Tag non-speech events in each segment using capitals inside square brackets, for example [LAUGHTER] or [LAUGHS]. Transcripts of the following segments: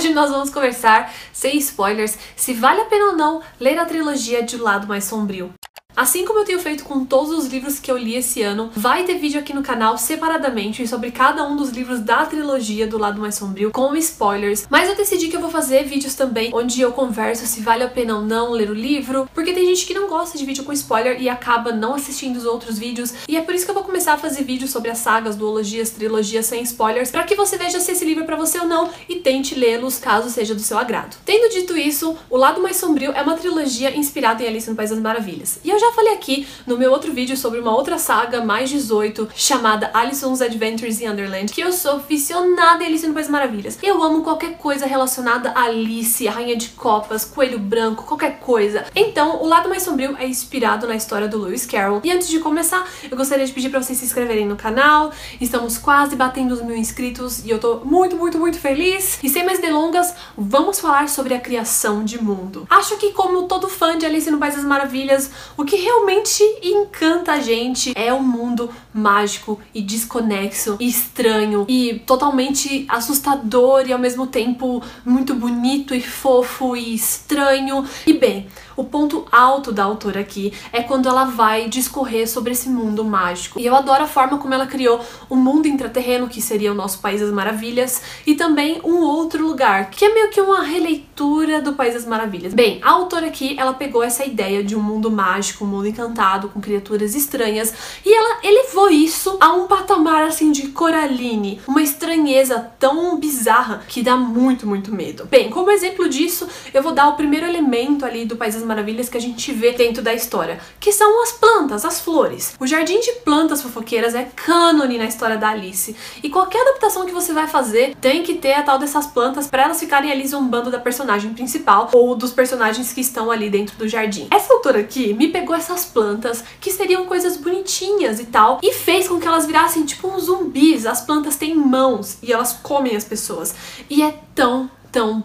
Hoje nós vamos conversar, sem spoilers, se vale a pena ou não ler a trilogia de O Lado Mais Sombrio. Assim como eu tenho feito com todos os livros que eu li esse ano, vai ter vídeo aqui no canal separadamente sobre cada um dos livros da trilogia do Lado Mais Sombrio, com spoilers. Mas eu decidi que eu vou fazer vídeos também onde eu converso se vale a pena ou não ler o livro, porque tem gente que não gosta de vídeo com spoiler e acaba não assistindo os outros vídeos, e é por isso que eu vou começar a fazer vídeos sobre as sagas, duologias, trilogias sem spoilers, para que você veja se esse livro é pra você ou não e tente lê-los caso seja do seu agrado. Tendo dito isso, O Lado Mais Sombrio é uma trilogia inspirada em Alice no País das Maravilhas. E eu já falei aqui no meu outro vídeo sobre uma outra saga mais 18 chamada Alison's Adventures in Underland, que eu sou aficionada em Alice no País Maravilhas. Eu amo qualquer coisa relacionada a Alice, a Rainha de Copas, Coelho Branco, qualquer coisa. Então, o lado mais sombrio é inspirado na história do Lewis Carroll. E antes de começar, eu gostaria de pedir para vocês se inscreverem no canal. Estamos quase batendo os mil inscritos e eu tô muito, muito, muito feliz. E sem mais delongas, vamos falar sobre a criação de mundo. Acho que como todo fã de Alice no País das Maravilhas, o que realmente encanta a gente é um mundo mágico e desconexo e estranho e totalmente assustador e ao mesmo tempo muito bonito e fofo e estranho. E bem, o ponto alto da autora aqui é quando ela vai discorrer sobre esse mundo mágico. E eu adoro a forma como ela criou o um mundo intraterreno, que seria o nosso País das Maravilhas, e também um outro lugar, que é meio que uma releitura do País das Maravilhas. Bem, a autora aqui, ela pegou essa ideia de um mundo mágico, um mundo encantado, com criaturas estranhas, e ela elevou isso a um patamar assim de Coraline, uma estranheza tão bizarra que dá muito, muito medo. Bem, como exemplo disso, eu vou dar o primeiro elemento ali do País das Maravilhas que a gente vê dentro da história, que são as plantas, as flores. O jardim de plantas fofoqueiras é cânone na história da Alice, e qualquer adaptação que você vai fazer tem que ter a tal dessas plantas para elas ficarem ali zombando da personagem principal ou dos personagens que estão ali dentro do jardim. Essa autora aqui me pegou essas plantas que seriam coisas bonitinhas e tal e fez com que elas virassem tipo uns zumbis. As plantas têm mãos e elas comem as pessoas. E é tão tão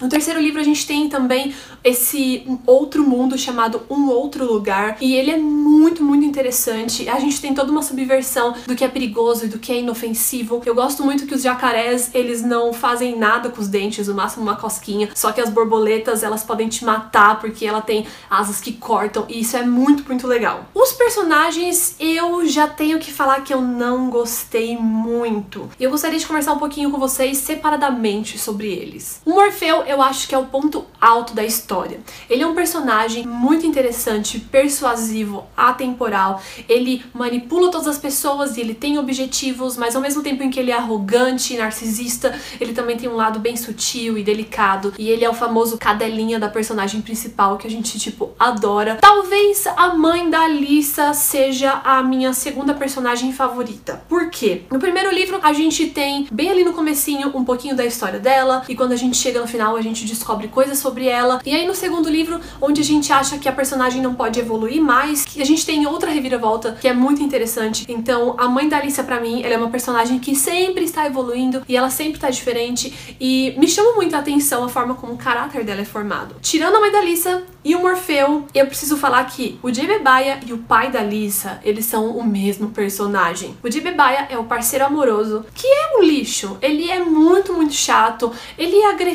No terceiro livro a gente tem também esse outro mundo chamado Um Outro Lugar e ele é muito, muito interessante. A gente tem toda uma subversão do que é perigoso e do que é inofensivo. Eu gosto muito que os jacarés, eles não fazem nada com os dentes, no máximo uma cosquinha, só que as borboletas, elas podem te matar porque ela tem asas que cortam e isso é muito, muito legal. Os personagens, eu já tenho que falar que eu não gostei muito. E eu gostaria de conversar um pouquinho com vocês separadamente sobre eles. Morfeu, eu acho que é o ponto alto da história. Ele é um personagem muito interessante, persuasivo, atemporal. Ele manipula todas as pessoas e ele tem objetivos, mas ao mesmo tempo em que ele é arrogante e narcisista, ele também tem um lado bem sutil e delicado. E ele é o famoso cadelinha da personagem principal que a gente, tipo, adora. Talvez a mãe da Alissa seja a minha segunda personagem favorita. Por quê? No primeiro livro, a gente tem, bem ali no comecinho, um pouquinho da história dela, e quando a gente chega no final, a gente descobre coisas sobre ela. E aí no segundo livro, onde a gente acha que a personagem não pode evoluir mais, a gente tem outra reviravolta que é muito interessante. Então, a mãe da Alicia para mim, ela é uma personagem que sempre está evoluindo e ela sempre está diferente e me chama muito a atenção a forma como o caráter dela é formado. Tirando a mãe da Alicia e o Morfeu, eu preciso falar que o Baia e o pai da Lisa, eles são o mesmo personagem. O Baia é o parceiro amoroso, que é um lixo. Ele é muito, muito chato, ele é agressivo,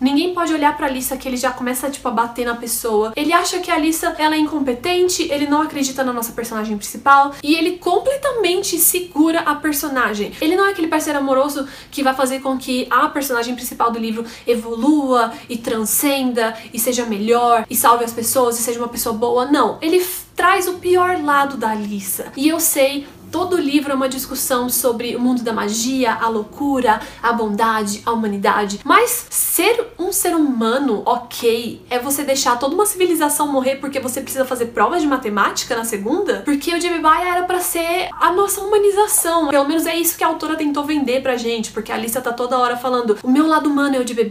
ninguém pode olhar pra Lisa que ele já começa, tipo, a bater na pessoa. Ele acha que a Lisa, ela é incompetente, ele não acredita na nossa personagem principal e ele completamente segura a personagem. Ele não é aquele parceiro amoroso que vai fazer com que a personagem principal do livro evolua e transcenda e seja melhor e salve as pessoas e seja uma pessoa boa. Não, ele traz o pior lado da Alissa. E eu sei Todo livro é uma discussão sobre o mundo da magia, a loucura, a bondade, a humanidade. Mas ser um ser humano ok é você deixar toda uma civilização morrer porque você precisa fazer provas de matemática na segunda? Porque o Jimmy era para ser a nossa humanização. Pelo menos é isso que a autora tentou vender pra gente, porque a Alicia tá toda hora falando: o meu lado humano é o Jimmy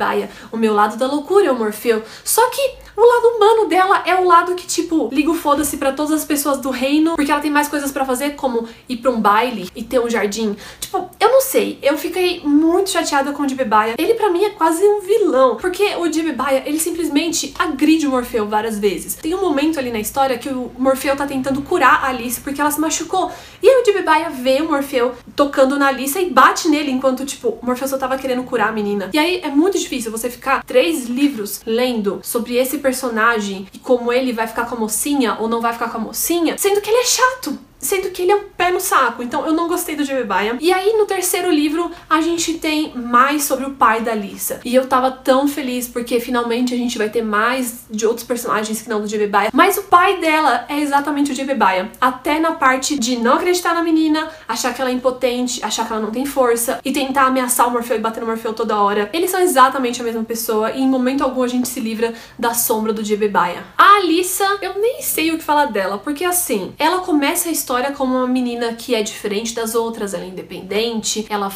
o meu lado da loucura é o Morfeu. Só que O lado humano dela é o lado que, tipo, liga o foda-se pra todas as pessoas do reino, porque ela tem mais coisas para fazer, como ir pra um baile e ter um jardim. Tipo, eu não sei, eu fiquei muito chateada com o Jibebaia. Ele para mim é quase um vilão, porque o Jibebaia, ele simplesmente agride o Morfeu várias vezes. Tem um momento ali na história que o Morfeu tá tentando curar a Alice porque ela se machucou. E aí o Jibebaia vê o Morfeu tocando na Alice e bate nele enquanto, tipo, o Morfeu só tava querendo curar a menina. E aí é muito difícil você ficar três livros lendo sobre esse personagem e como ele vai ficar com a mocinha ou não vai ficar com a mocinha, sendo que ele é chato sendo que ele é um pé no saco. Então eu não gostei do Jebebaia. E aí no terceiro livro a gente tem mais sobre o pai da Lisa. E eu tava tão feliz porque finalmente a gente vai ter mais de outros personagens que não do Jebebaia. Mas o pai dela é exatamente o Jebebaia. Até na parte de não acreditar na menina, achar que ela é impotente, achar que ela não tem força e tentar ameaçar o Morfeu e bater no Morfeu toda hora. Eles são exatamente a mesma pessoa e em momento algum a gente se livra da sombra do Jebebaia. A Alissa, eu nem sei o que falar dela, porque assim, ela começa a história história como uma menina que é diferente das outras, ela é independente, ela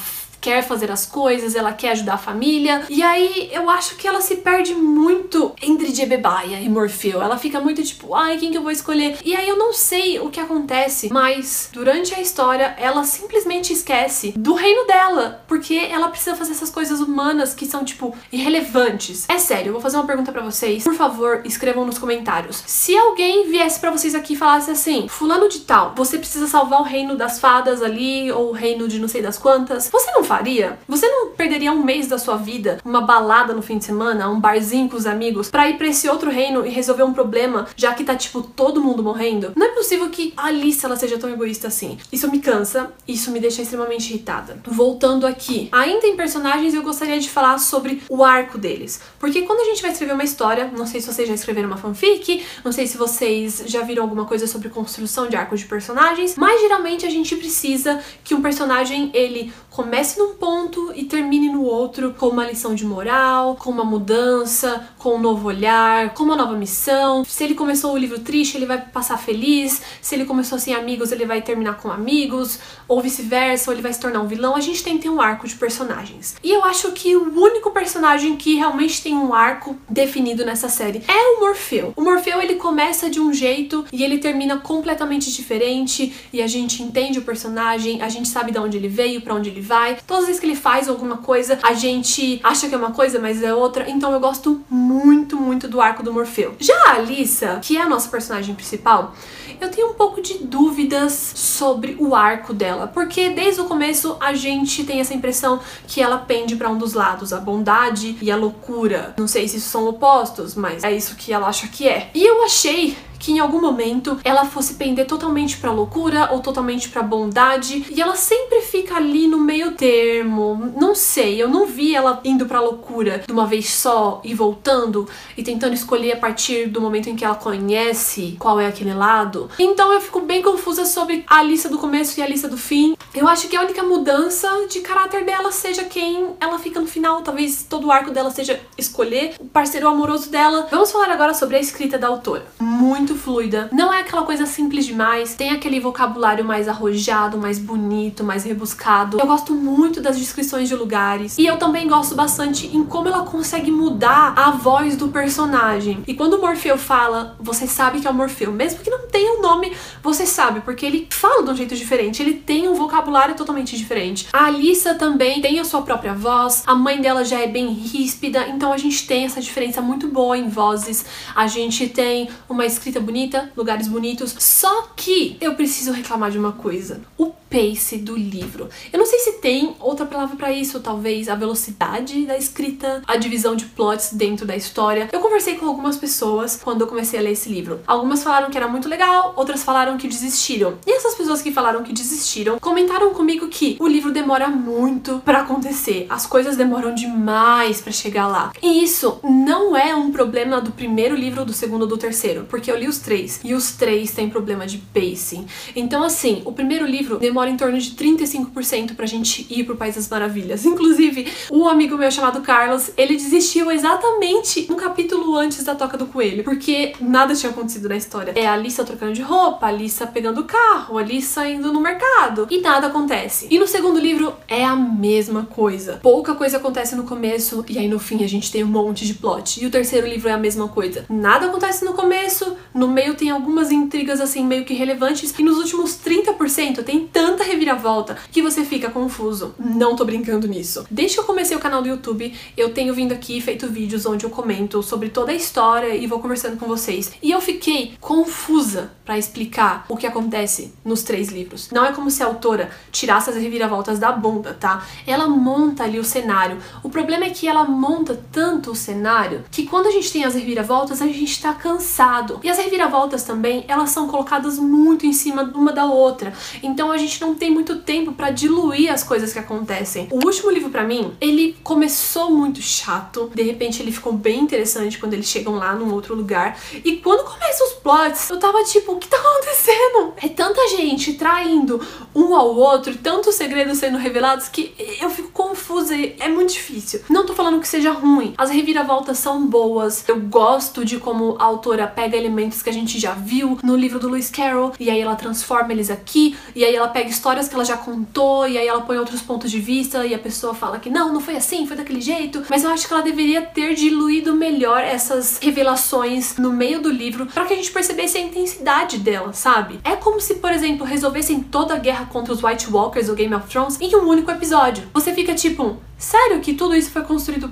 quer fazer as coisas, ela quer ajudar a família. E aí eu acho que ela se perde muito entre Jebebaia e Morfeu. Ela fica muito tipo, ai, quem que eu vou escolher? E aí eu não sei o que acontece, mas durante a história ela simplesmente esquece do reino dela, porque ela precisa fazer essas coisas humanas que são tipo irrelevantes. É sério, eu vou fazer uma pergunta para vocês. Por favor, escrevam nos comentários. Se alguém viesse para vocês aqui e falasse assim: "Fulano de tal, você precisa salvar o reino das fadas ali ou o reino de não sei das quantas", você não faria? Você não perderia um mês da sua vida, uma balada no fim de semana, um barzinho com os amigos, para ir para esse outro reino e resolver um problema, já que tá tipo todo mundo morrendo? Não é possível que a Alice ela seja tão egoísta assim. Isso me cansa, isso me deixa extremamente irritada. Voltando aqui, ainda em personagens eu gostaria de falar sobre o arco deles, porque quando a gente vai escrever uma história, não sei se vocês já escreveram uma fanfic, não sei se vocês já viram alguma coisa sobre construção de arcos de personagens, mas geralmente a gente precisa que um personagem ele comece num ponto e termine no outro com uma lição de moral, com uma mudança, com um novo olhar, com uma nova missão. Se ele começou o livro triste, ele vai passar feliz. Se ele começou sem amigos, ele vai terminar com amigos, ou vice-versa, ou ele vai se tornar um vilão. A gente tem que ter um arco de personagens. E eu acho que o único personagem que realmente tem um arco definido nessa série é o Morfeu. O Morfeu ele começa de um jeito e ele termina completamente diferente e a gente entende o personagem, a gente sabe de onde ele veio, para onde ele vai. Todas as vezes que ele faz alguma coisa, a gente acha que é uma coisa, mas é outra. Então eu gosto muito, muito do arco do Morfeu. Já a Alissa, que é a nossa personagem principal, eu tenho um pouco de dúvidas sobre o arco dela, porque desde o começo a gente tem essa impressão que ela pende para um dos lados, a bondade e a loucura. Não sei se isso são opostos, mas é isso que ela acha que é. E eu achei que em algum momento ela fosse pender totalmente pra loucura ou totalmente pra bondade, e ela sempre fica ali no meio termo. Não sei, eu não vi ela indo pra loucura de uma vez só e voltando e tentando escolher a partir do momento em que ela conhece qual é aquele lado. Então eu fico bem confusa sobre a lista do começo e a lista do fim. Eu acho que a única mudança de caráter dela seja quem ela fica no final, talvez todo o arco dela seja escolher o parceiro amoroso dela. Vamos falar agora sobre a escrita da autora. Muito muito fluida. Não é aquela coisa simples demais, tem aquele vocabulário mais arrojado, mais bonito, mais rebuscado. Eu gosto muito das descrições de lugares. E eu também gosto bastante em como ela consegue mudar a voz do personagem. E quando o Morfeu fala, você sabe que é o Morfeu. Mesmo que não tenha o um nome, você sabe, porque ele fala de um jeito diferente, ele tem um vocabulário totalmente diferente. A Alissa também tem a sua própria voz, a mãe dela já é bem ríspida, então a gente tem essa diferença muito boa em vozes. A gente tem uma escrita bonita, lugares bonitos. Só que eu preciso reclamar de uma coisa. O pace do livro. Eu não sei se tem outra palavra para isso, talvez a velocidade da escrita, a divisão de plots dentro da história. Eu conversei com algumas pessoas quando eu comecei a ler esse livro. Algumas falaram que era muito legal, outras falaram que desistiram. E essas pessoas que falaram que desistiram comentaram comigo que o livro demora muito para acontecer. As coisas demoram demais para chegar lá. E isso não é um problema do primeiro livro, do segundo ou do terceiro, porque eu li os três e os três têm problema de pacing. Então, assim, o primeiro livro demora em torno de 35% pra gente ir pro País das Maravilhas. [LAUGHS] Inclusive, um amigo meu chamado Carlos, ele desistiu exatamente um capítulo antes da Toca do Coelho, porque nada tinha acontecido na história. É a Alissa trocando de roupa, a Alissa pegando o carro, a Alissa indo no mercado e nada acontece. E no segundo livro é a mesma coisa. Pouca coisa acontece no começo e aí no fim a gente tem um monte de plot. E o terceiro livro é a mesma coisa. Nada acontece no começo, no meio tem algumas intrigas assim meio que relevantes e nos últimos 30% tem tanta reviravolta que você fica confuso. Não tô brincando nisso. Desde que eu comecei o canal do YouTube, eu tenho vindo aqui e feito vídeos onde eu comento sobre toda a história e vou conversando com vocês. E eu fiquei confusa para explicar o que acontece nos três livros. Não é como se a autora tirasse as reviravoltas da bunda, tá? Ela monta ali o cenário. O problema é que ela monta tanto o cenário que quando a gente tem as reviravoltas, a gente tá cansado. E as reviravoltas também, elas são colocadas muito em cima uma da outra. Então a gente não tem muito tempo para diluir as coisas que acontecem. O último livro para mim, ele começou muito chato, de repente ele ficou bem interessante quando eles chegam lá num outro lugar. E quando começam os plots, eu tava tipo, o que tá acontecendo? É tanta gente traindo um ao outro, tantos segredos sendo revelados que eu fico confusa e é muito difícil. Não tô falando que seja ruim, as reviravoltas são boas. Eu gosto de como a autora pega elementos que a gente já viu no livro do Lewis Carroll e aí ela transforma eles aqui, e aí ela pega histórias que ela já contou e aí ela põe outros pontos de vista e a pessoa fala que não, não foi assim, foi daquele jeito. Mas eu acho que ela deveria ter diluído melhor essas revelações no meio do livro para que a gente percebesse a intensidade dela, sabe? É como se, por exemplo, resolvessem toda a guerra contra os White Walkers do Game of Thrones em um único episódio. Você fica tipo, sério que tudo isso foi construído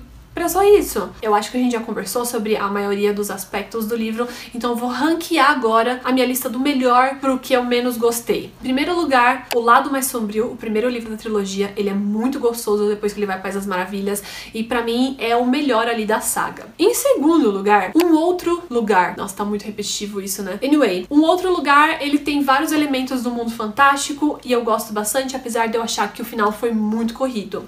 Só isso. Eu acho que a gente já conversou sobre a maioria dos aspectos do livro, então eu vou ranquear agora a minha lista do melhor pro que eu menos gostei. Em primeiro lugar, O Lado Mais Sombrio, o primeiro livro da trilogia, ele é muito gostoso depois que ele vai para as Maravilhas e para mim é o melhor ali da saga. Em segundo lugar, Um Outro Lugar. Nossa, tá muito repetitivo isso, né? Anyway, Um Outro Lugar, ele tem vários elementos do mundo fantástico e eu gosto bastante, apesar de eu achar que o final foi muito corrido.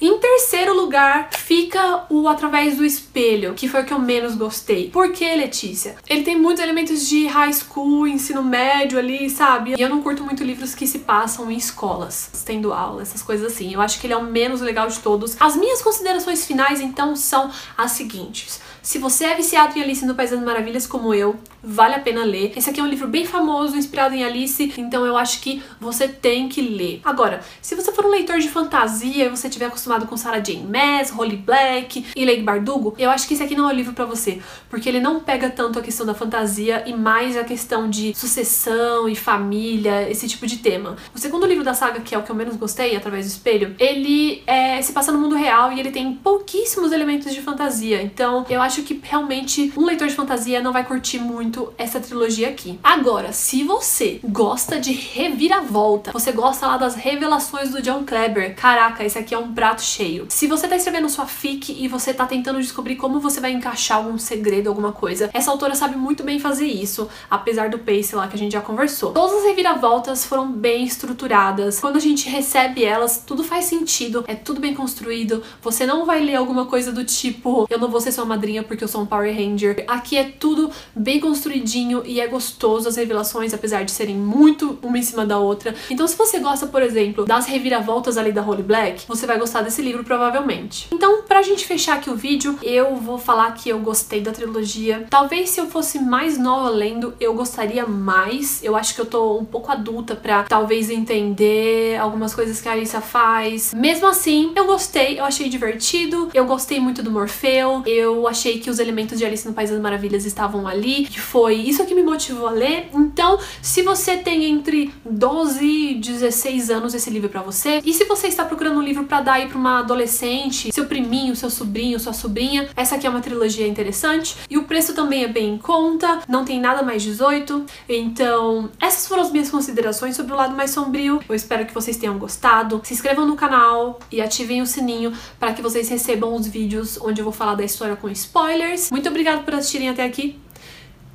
Em terceiro lugar, fica o Através do Espelho, que foi o que eu menos gostei. Por que, Letícia? Ele tem muitos elementos de high school, ensino médio ali, sabe? E eu não curto muito livros que se passam em escolas, tendo aula, essas coisas assim. Eu acho que ele é o menos legal de todos. As minhas considerações finais, então, são as seguintes. Se você é viciado em Alice no País das Maravilhas como eu, vale a pena ler. Esse aqui é um livro bem famoso, inspirado em Alice, então eu acho que você tem que ler. Agora, se você for um leitor de fantasia e você estiver acostumado com Sarah Jane Maas, Holly Black e Lady Bardugo, eu acho que esse aqui não é o livro para você, porque ele não pega tanto a questão da fantasia e mais a questão de sucessão e família, esse tipo de tema. O segundo livro da saga, que é o que eu menos gostei, Através do Espelho, ele é, se passa no mundo real e ele tem pouquíssimos elementos de fantasia, então eu acho que realmente um leitor de fantasia não vai curtir muito essa trilogia aqui. Agora, se você gosta de reviravolta, você gosta lá das revelações do John Kleber, caraca, esse aqui é um prato cheio. Se você tá escrevendo sua fic e você tá tentando descobrir como você vai encaixar algum segredo, alguma coisa, essa autora sabe muito bem fazer isso, apesar do pace lá que a gente já conversou. Todas as reviravoltas foram bem estruturadas. Quando a gente recebe elas, tudo faz sentido, é tudo bem construído. Você não vai ler alguma coisa do tipo, eu não vou ser sua madrinha porque eu sou um Power Ranger. Aqui é tudo bem construidinho e é gostoso as revelações, apesar de serem muito uma em cima da outra. Então, se você gosta, por exemplo, das reviravoltas ali da Holy Black, você vai gostar desse livro provavelmente. Então, pra gente fechar aqui o vídeo, eu vou falar que eu gostei da trilogia. Talvez se eu fosse mais nova lendo, eu gostaria mais. Eu acho que eu tô um pouco adulta pra talvez entender algumas coisas que a Alissa faz. Mesmo assim, eu gostei, eu achei divertido, eu gostei muito do Morfeu, eu achei que os elementos de Alice no País das Maravilhas estavam ali, que foi isso que me motivou a ler. Então, se você tem entre 12 e 16 anos esse livro é para você, e se você está procurando um livro para dar aí para uma adolescente, seu priminho, seu sobrinho, sua sobrinha, essa aqui é uma trilogia interessante e o preço também é bem em conta, não tem nada mais 18. Então, essas foram as minhas considerações sobre o lado mais sombrio. Eu espero que vocês tenham gostado. Se inscrevam no canal e ativem o sininho para que vocês recebam os vídeos onde eu vou falar da história com spoilers. Muito obrigada por assistirem até aqui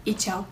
e tchau!